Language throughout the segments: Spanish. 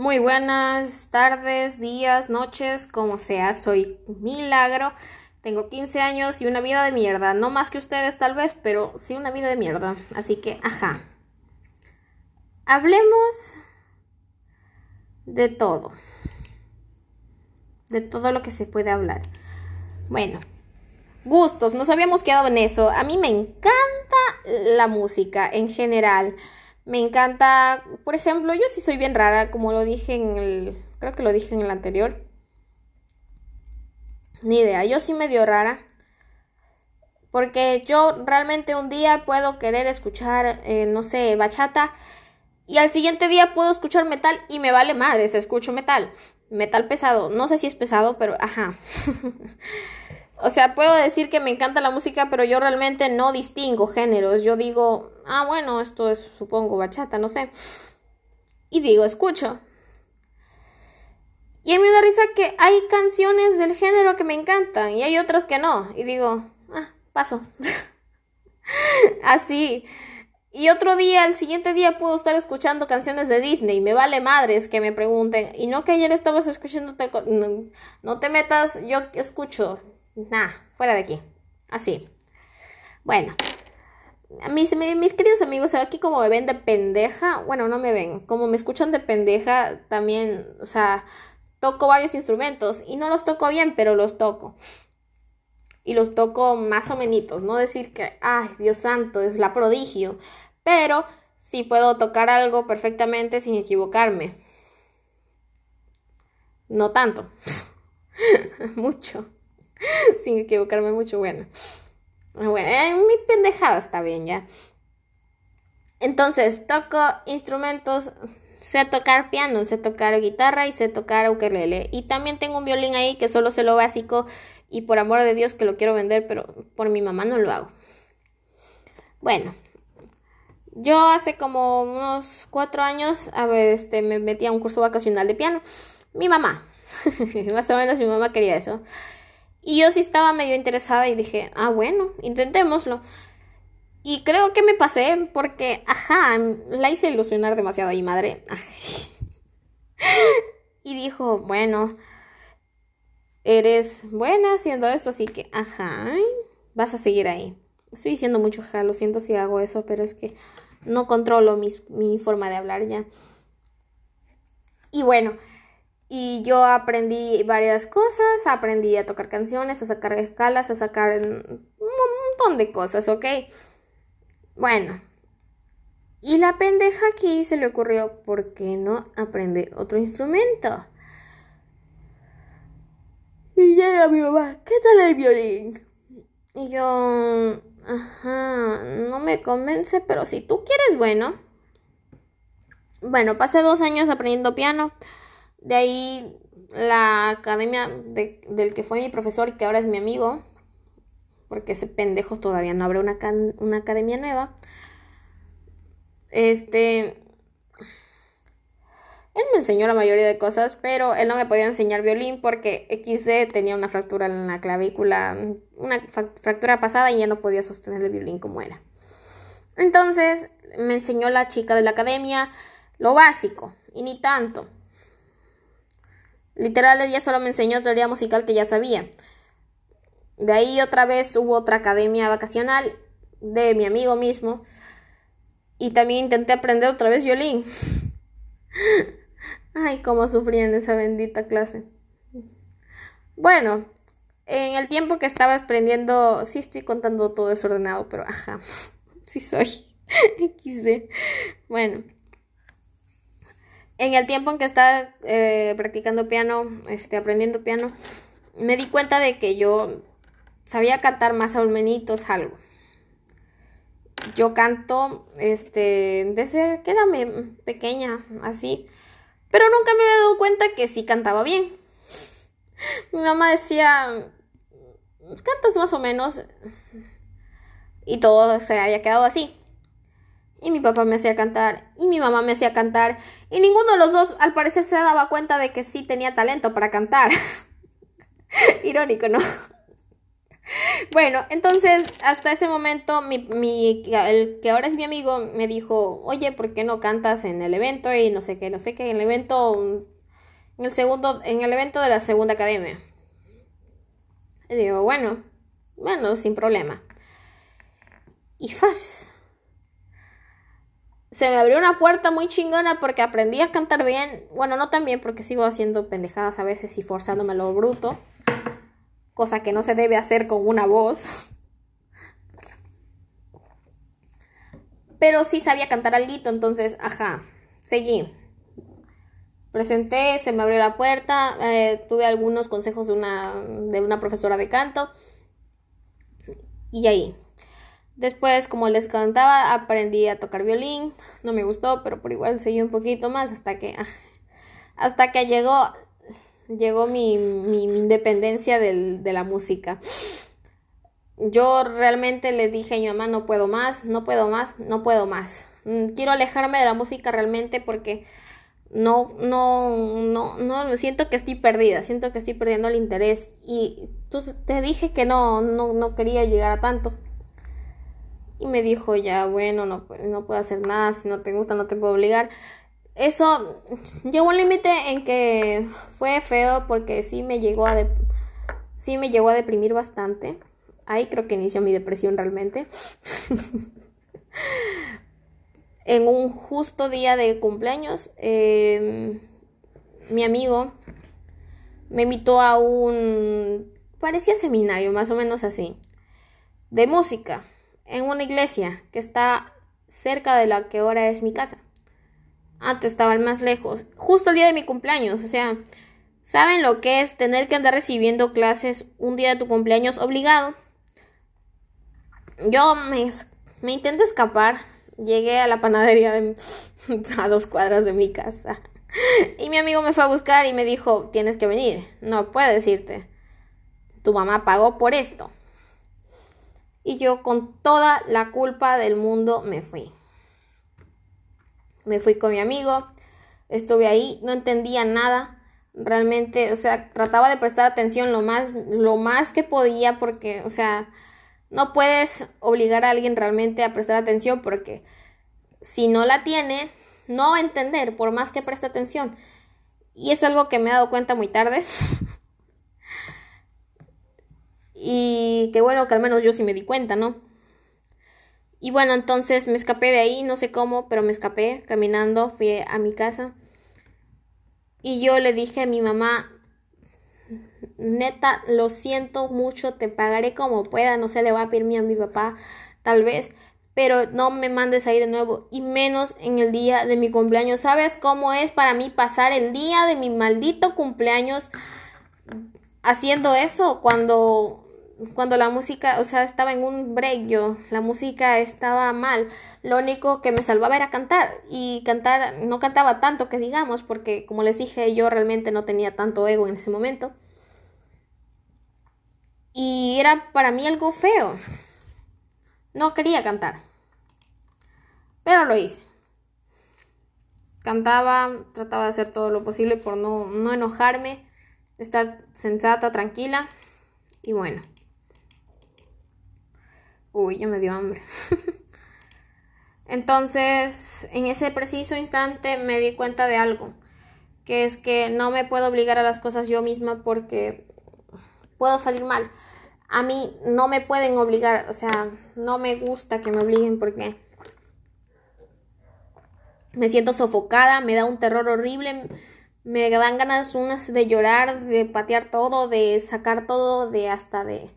Muy buenas tardes, días, noches, como sea, soy Milagro. Tengo 15 años y una vida de mierda. No más que ustedes tal vez, pero sí una vida de mierda. Así que, ajá. Hablemos de todo. De todo lo que se puede hablar. Bueno, gustos, nos habíamos quedado en eso. A mí me encanta la música en general. Me encanta, por ejemplo, yo sí soy bien rara, como lo dije en el, creo que lo dije en el anterior. Ni idea, yo sí medio rara. Porque yo realmente un día puedo querer escuchar, eh, no sé, bachata. Y al siguiente día puedo escuchar metal y me vale madre, escucho metal. Metal pesado. No sé si es pesado, pero ajá. O sea, puedo decir que me encanta la música, pero yo realmente no distingo géneros. Yo digo, ah, bueno, esto es, supongo, bachata, no sé. Y digo, escucho. Y a mí me da risa que hay canciones del género que me encantan y hay otras que no. Y digo, ah, paso. Así. Y otro día, el siguiente día puedo estar escuchando canciones de Disney. Me vale madres que me pregunten. Y no que ayer estabas escuchando. No, no te metas, yo escucho. Nah, fuera de aquí. Así. Bueno. Mis, mis, queridos amigos, aquí como me ven de pendeja, bueno, no me ven, como me escuchan de pendeja, también, o sea, toco varios instrumentos y no los toco bien, pero los toco. Y los toco más o menos, no decir que, ay, Dios santo, es la prodigio, pero sí puedo tocar algo perfectamente sin equivocarme. No tanto, mucho. sin equivocarme mucho, bueno. Bueno, eh, mi pendejada está bien ya. Entonces, toco instrumentos, sé tocar piano, sé tocar guitarra y sé tocar ukelele. Y también tengo un violín ahí que solo sé lo básico y por amor de Dios que lo quiero vender, pero por mi mamá no lo hago. Bueno, yo hace como unos cuatro años a ver, este, me metí a un curso vacacional de piano. Mi mamá, más o menos mi mamá quería eso. Y yo sí estaba medio interesada y dije, ah, bueno, intentémoslo. Y creo que me pasé porque, ajá, la hice ilusionar demasiado a mi madre. y dijo, bueno, eres buena haciendo esto, así que, ajá, vas a seguir ahí. Estoy diciendo mucho, ajá, lo siento si hago eso, pero es que no controlo mi forma de hablar ya. Y bueno, y yo aprendí varias cosas, aprendí a tocar canciones, a sacar escalas, a sacar un montón de cosas, ¿ok? Bueno. Y la pendeja aquí se le ocurrió, ¿por qué no aprender otro instrumento? Y llega mi mamá, ¿qué tal el violín? Y yo, ajá, no me convence, pero si tú quieres, bueno. Bueno, pasé dos años aprendiendo piano. De ahí la academia del que fue mi profesor y que ahora es mi amigo, porque ese pendejo todavía no abre una, una academia nueva. Este, él me enseñó la mayoría de cosas, pero él no me podía enseñar violín porque XD tenía una fractura en la clavícula, una fractura pasada y ya no podía sostener el violín como era. Entonces me enseñó la chica de la academia lo básico y ni tanto. Literal, ella solo me enseñó teoría musical que ya sabía. De ahí otra vez hubo otra academia vacacional de mi amigo mismo. Y también intenté aprender otra vez violín. Ay, cómo sufrí en esa bendita clase. Bueno, en el tiempo que estaba aprendiendo, sí estoy contando todo desordenado, pero ajá, sí soy XD. Bueno en el tiempo en que estaba eh, practicando piano, este, aprendiendo piano, me di cuenta de que yo sabía cantar más a algo. Yo canto, este, desde que era pequeña, así, pero nunca me había dado cuenta que sí cantaba bien. Mi mamá decía, cantas más o menos, y todo se había quedado así. Y mi papá me hacía cantar, y mi mamá me hacía cantar, y ninguno de los dos al parecer se daba cuenta de que sí tenía talento para cantar. Irónico, ¿no? bueno, entonces hasta ese momento mi, mi, el que ahora es mi amigo me dijo, oye, ¿por qué no cantas en el evento? Y no sé qué, no sé qué, en el evento, en el segundo, en el evento de la segunda academia. Y digo, bueno, bueno, sin problema. Y faz. Se me abrió una puerta muy chingona porque aprendí a cantar bien. Bueno, no tan bien porque sigo haciendo pendejadas a veces y forzándome lo bruto cosa que no se debe hacer con una voz. Pero sí sabía cantar algo, entonces, ajá, seguí. Presenté, se me abrió la puerta, eh, tuve algunos consejos de una, de una profesora de canto. Y ahí. Después, como les cantaba, aprendí a tocar violín. No me gustó, pero por igual seguí un poquito más hasta que, ah, hasta que llegó llegó mi, mi, independencia de la música. Yo realmente le dije a mi mamá, no puedo más, no puedo más, no puedo más. Mm, quiero alejarme de la música realmente porque no, no, no, no, siento que estoy perdida, siento que estoy perdiendo el interés. Y tú, te dije que no, no, no quería llegar a tanto. Y me dijo, ya, bueno, no, no puedo hacer nada, si no te gusta, no te puedo obligar eso llegó un límite en que fue feo porque sí me llegó a sí me llegó a deprimir bastante. Ahí creo que inició mi depresión realmente. en un justo día de cumpleaños, em, mi amigo me invitó a un parecía seminario, más o menos así, de música, en una iglesia que está cerca de la que ahora es mi casa. Antes estaban más lejos. Justo el día de mi cumpleaños. O sea, ¿saben lo que es tener que andar recibiendo clases un día de tu cumpleaños obligado? Yo me, intenté escapar. Llegué a la panadería a dos cuadras de mi casa. Y mi amigo me fue a buscar y me dijo, tienes que venir. No puedo decirte. Tu mamá pagó por esto. Y yo con toda la culpa del mundo me fui. Me fui con mi amigo, estuve ahí, no entendía nada. Realmente, o sea, trataba de prestar atención lo más, lo más que podía porque, o sea, no puedes obligar a alguien realmente a prestar atención porque si no la tiene, no va a entender por más que preste atención. Y es algo que me he dado cuenta muy tarde. y que bueno, que al menos yo sí me di cuenta, ¿no? Y bueno, entonces me escapé de ahí, no sé cómo, pero me escapé caminando, fui a mi casa. Y yo le dije a mi mamá, neta, lo siento mucho, te pagaré como pueda, no sé, le voy a pedir a mi papá, tal vez, pero no me mandes ahí de nuevo, y menos en el día de mi cumpleaños. ¿Sabes cómo es para mí pasar el día de mi maldito cumpleaños haciendo eso? Cuando cuando la música, o sea, estaba en un break yo, la música estaba mal, lo único que me salvaba era cantar y cantar, no cantaba tanto que digamos, porque como les dije, yo realmente no tenía tanto ego en ese momento. Y era para mí algo feo. No quería cantar. Pero lo hice. Cantaba, trataba de hacer todo lo posible por no, no enojarme, estar sensata, tranquila. Y bueno. Uy, ya me dio hambre. Entonces, en ese preciso instante me di cuenta de algo, que es que no me puedo obligar a las cosas yo misma porque puedo salir mal. A mí no me pueden obligar, o sea, no me gusta que me obliguen porque me siento sofocada, me da un terror horrible, me dan ganas unas de llorar, de patear todo, de sacar todo, de hasta de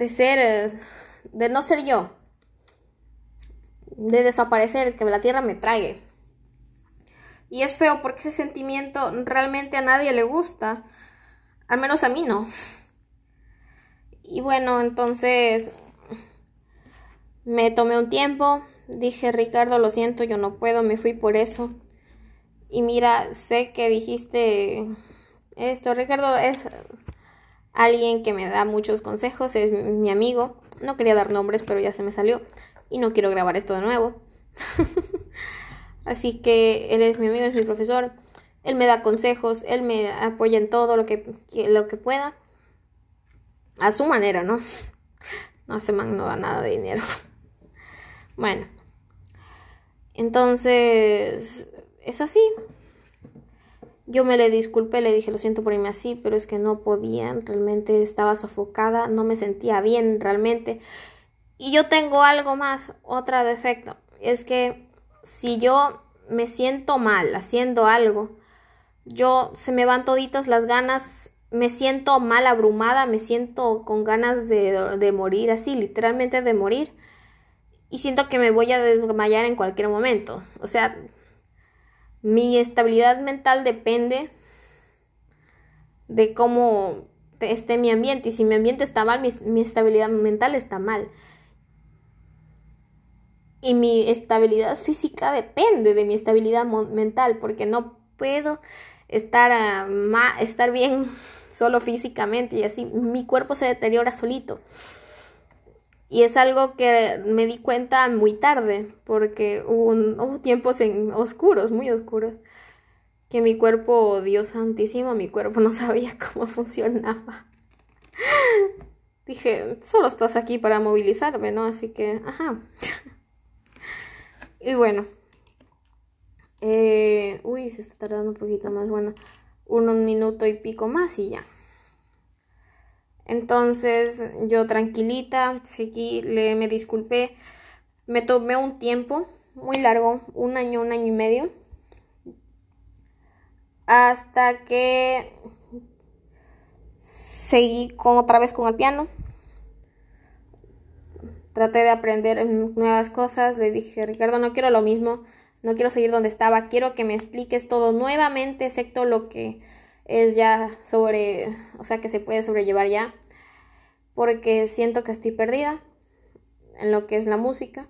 de ser, de no ser yo, de desaparecer, que la tierra me trague. Y es feo porque ese sentimiento realmente a nadie le gusta, al menos a mí no. Y bueno, entonces me tomé un tiempo, dije Ricardo, lo siento, yo no puedo, me fui por eso. Y mira, sé que dijiste esto, Ricardo, es alguien que me da muchos consejos, es mi amigo. No quería dar nombres, pero ya se me salió. Y no quiero grabar esto de nuevo. Así que él es mi amigo, es mi profesor. Él me da consejos, él me apoya en todo lo que, lo que pueda. a su manera, ¿no? No, ese man no da nada de dinero. Bueno, entonces es así. Yo me le disculpé, le dije lo siento por irme así, pero es que no podía, realmente estaba sofocada, no me sentía bien realmente. Y yo tengo algo más, otro defecto, es que si yo me siento mal haciendo algo, yo se me van toditas las ganas, me siento mal abrumada, me siento con ganas de, de morir, así, literalmente de morir. Y siento que me voy a desmayar en cualquier momento. O sea, mi estabilidad mental depende de cómo esté mi ambiente. Y si mi ambiente está mal, mi, estabilidad mental está mal. Y mi estabilidad física depende de mi estabilidad mental, porque no puedo estar, estar bien solo físicamente y así mi cuerpo se deteriora solito. Y es algo que me di cuenta muy tarde, porque hubo, tiempos en oscuros, muy oscuros, que mi cuerpo, Dios santísimo, mi cuerpo no sabía cómo funcionaba. Dije, solo estás aquí para movilizarme, ¿no? Así que, ajá. y bueno. Eh, uy, se está tardando un poquito más. Bueno, un minuto y pico más y ya. Entonces yo tranquilita, seguí, le, me disculpé, me tomé un tiempo muy largo, un año, un año y medio, hasta que seguí con otra vez con el piano. Traté de aprender nuevas cosas, le dije, Ricardo, no quiero lo mismo, no quiero seguir donde estaba, quiero que me expliques todo nuevamente, excepto lo que es ya sobre, o sea, que se puede sobrellevar ya porque siento que estoy perdida en lo que es la música.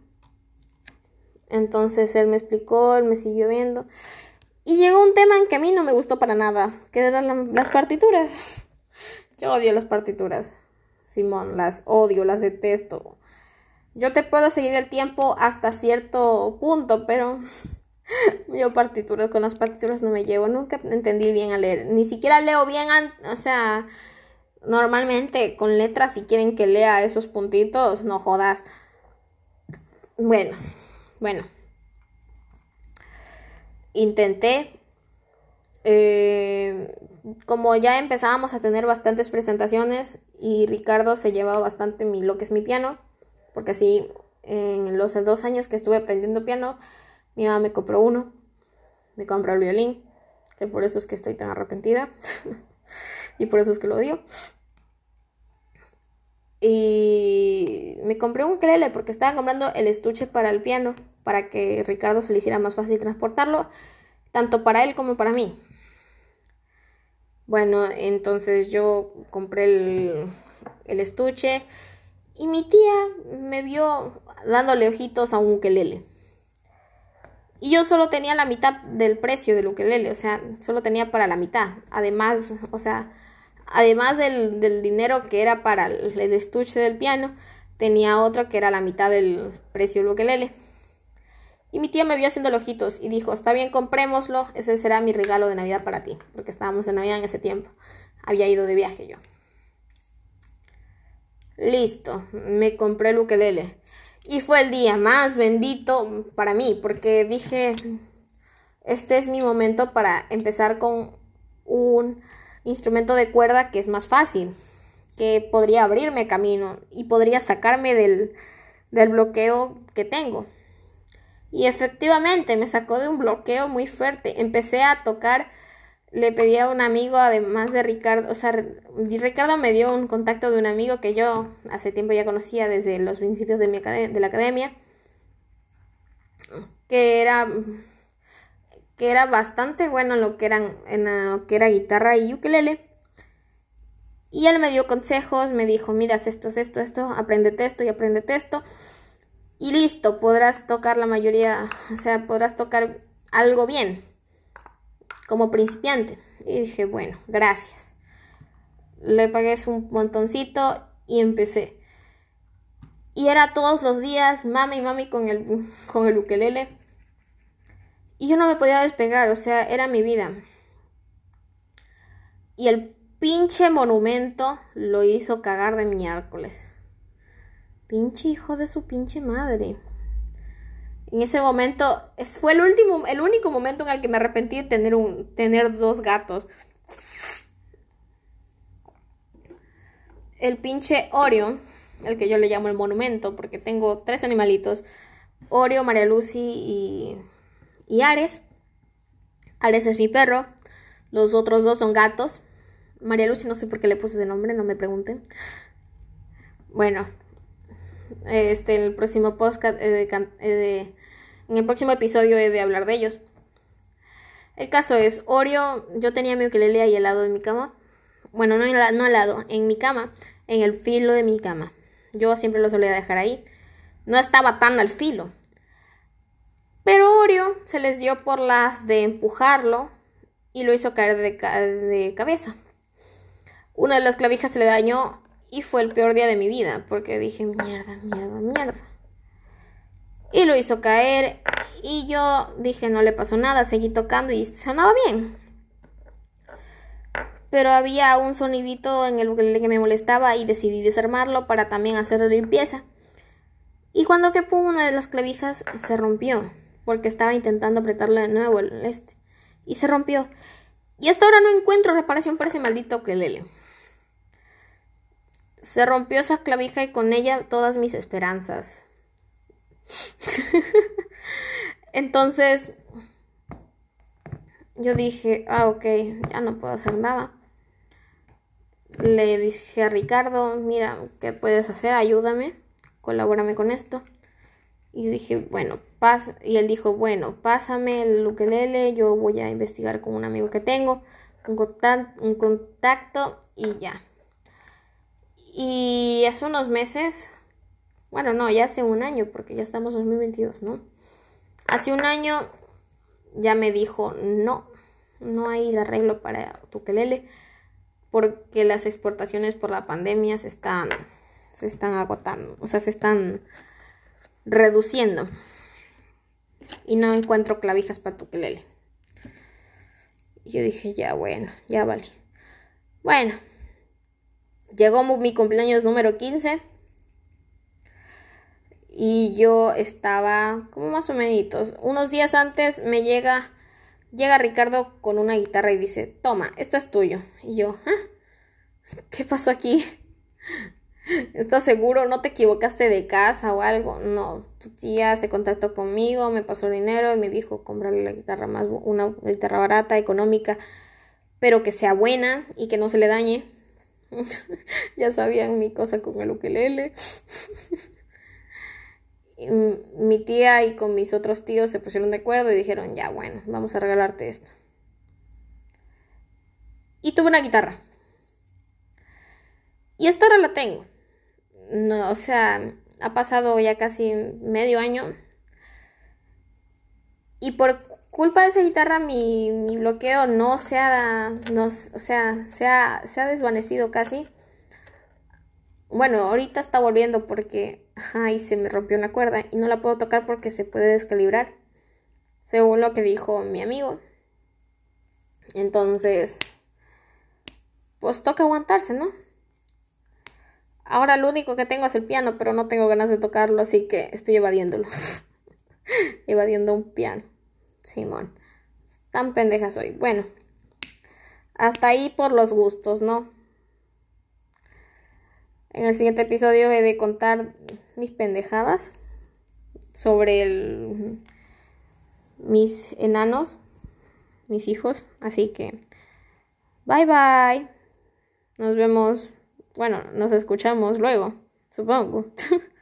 Entonces él me explicó, él me siguió viendo. Y llegó un tema en que a mí no me gustó para nada, que eran las partituras. Yo odio las partituras. Simón, las odio, las detesto. Yo te puedo seguir el tiempo hasta cierto punto, pero yo partituras con las partituras no me llevo. Nunca entendí bien a leer. Ni siquiera leo bien, o sea, Normalmente con letras, si quieren que lea esos puntitos, no jodas. Bueno, bueno. Intenté. Eh, como ya empezábamos a tener bastantes presentaciones y Ricardo se llevaba bastante mi, lo que es mi piano, porque así en los dos años que estuve aprendiendo piano, mi mamá me compró uno, me compró el violín, que por eso es que estoy tan arrepentida. y por eso es que lo odio. Y me compré un ukelele porque estaba comprando el estuche para el piano, para que Ricardo se le hiciera más fácil transportarlo, tanto para él como para mí. Bueno, entonces yo compré el, estuche y mi tía me vio dándole ojitos a un ukelele. Y yo solo tenía la mitad del precio del ukelele, o sea, solo tenía para la mitad. Además, o sea, además del, dinero que era para el, estuche del piano, tenía otro que era la mitad del precio del ukelele. Y mi tía me vio haciendo ojitos y dijo, está bien, comprémoslo, ese será mi regalo de Navidad para ti, porque estábamos en Navidad en ese tiempo. Había ido de viaje yo. Listo, me compré el ukelele. Y fue el día más bendito para mí, porque dije, este es mi momento para empezar con un instrumento de cuerda que es más fácil, que podría abrirme camino y podría sacarme del, del bloqueo que tengo. Y efectivamente me sacó de un bloqueo muy fuerte. Empecé a tocar, le pedí a un amigo, además de Ricardo, o sea, Ricardo me dio un contacto de un amigo que yo hace tiempo ya conocía desde los principios de, mi de la academia, que era que era bastante bueno en lo que, eran, en lo que era guitarra y ukelele. Y él me dio consejos, me dijo, mira, esto, esto, esto, apréndete esto y apréndete esto. Y listo, podrás tocar la mayoría, o sea, podrás tocar algo bien, como principiante. Y dije, bueno, gracias. Le pagué un montoncito y empecé. Y era todos los días, mami, mami, con el, con el ukelele. Y yo no me podía despegar, o sea, era mi vida. Y el pinche monumento lo hizo cagar de miércoles. Pinche hijo de su pinche madre. En ese momento, fue el último, el único momento en el que me arrepentí de tener un, tener dos gatos. El pinche Oreo, el que yo le llamo el monumento, porque tengo tres animalitos. Oreo, María Lucy y, y Ares. Ares es mi perro. Los otros dos son gatos. María Lucy no sé por qué le puse ese nombre, no me pregunten. Bueno, este, el próximo podcast, eh, en el próximo episodio he de hablar de ellos. El caso es, Oreo, yo tenía mi ukelele ahí al lado de mi cama. Bueno, no, al lado, en mi cama, en el filo de mi cama. Yo siempre lo solía dejar ahí. No estaba tan al filo. Pero Oreo se les dio por las de empujarlo y lo hizo caer de, de cabeza. Una de las clavijas se le dañó y fue el peor día de mi vida, porque dije, mierda, mierda, mierda. Y lo hizo caer y yo dije, no le pasó nada, seguí tocando y sonaba bien. Pero había un sonidito en el que me molestaba y decidí desarmarlo para también hacer limpieza. Y cuando que pum, una de las clavijas se rompió, porque estaba intentando apretarle de nuevo el este. Y se rompió. Y hasta ahora no encuentro reparación para ese maldito lele se rompió esa clavija y con ella todas mis esperanzas. Entonces, yo dije, ah, ok, ya no puedo hacer nada. Le dije a Ricardo, mira, ¿qué puedes hacer? Ayúdame, colabórame con esto. Y dije, bueno, pasa. Y él dijo, bueno, pásame el ukelele, yo voy a investigar con un amigo que tengo, un contacto y ya. Y hace unos meses, bueno, no, ya hace un año, porque ya estamos en 2022, ¿no? Hace un año ya me dijo, no, no hay arreglo para tu quelele, porque las exportaciones por la pandemia se están, se están agotando, o sea, se están reduciendo. Y no encuentro clavijas para tu quelele. Y yo dije, ya, bueno, ya vale. Bueno, Llegó mi cumpleaños número 15 y yo estaba como más o menos. Unos días antes me llega, llega Ricardo con una guitarra y dice, toma, esto es tuyo. Y yo, ¿Ah? ¿qué pasó aquí? ¿Estás seguro? ¿No te equivocaste de casa o algo? No, tu tía se contactó conmigo, me pasó dinero y me dijo comprarle la guitarra más, una guitarra barata, económica, pero que sea buena y que no se le dañe. ya sabían mi cosa con el ukelele. mi tía y con mis otros tíos se pusieron de acuerdo y dijeron, ya bueno, vamos a regalarte esto. Y tuve una guitarra. Y esta ahora la tengo. No, o sea, ha pasado ya casi medio año. Y por culpa de esa guitarra mi, bloqueo no se ha, no, o sea, se ha desvanecido casi. Bueno, ahorita está volviendo porque, ay, se me rompió una cuerda y no la puedo tocar porque se puede descalibrar, según lo que dijo mi amigo. Entonces, pues toca aguantarse, ¿no? Ahora lo único que tengo es el piano, pero no tengo ganas de tocarlo, así que estoy evadiéndolo. Evadiendo un piano. Simón. Tan pendeja soy. Bueno. Hasta ahí por los gustos, ¿no? En el siguiente episodio he de contar mis pendejadas sobre el, mis enanos, mis hijos. Así que, bye bye. Nos vemos, bueno, nos escuchamos luego, supongo.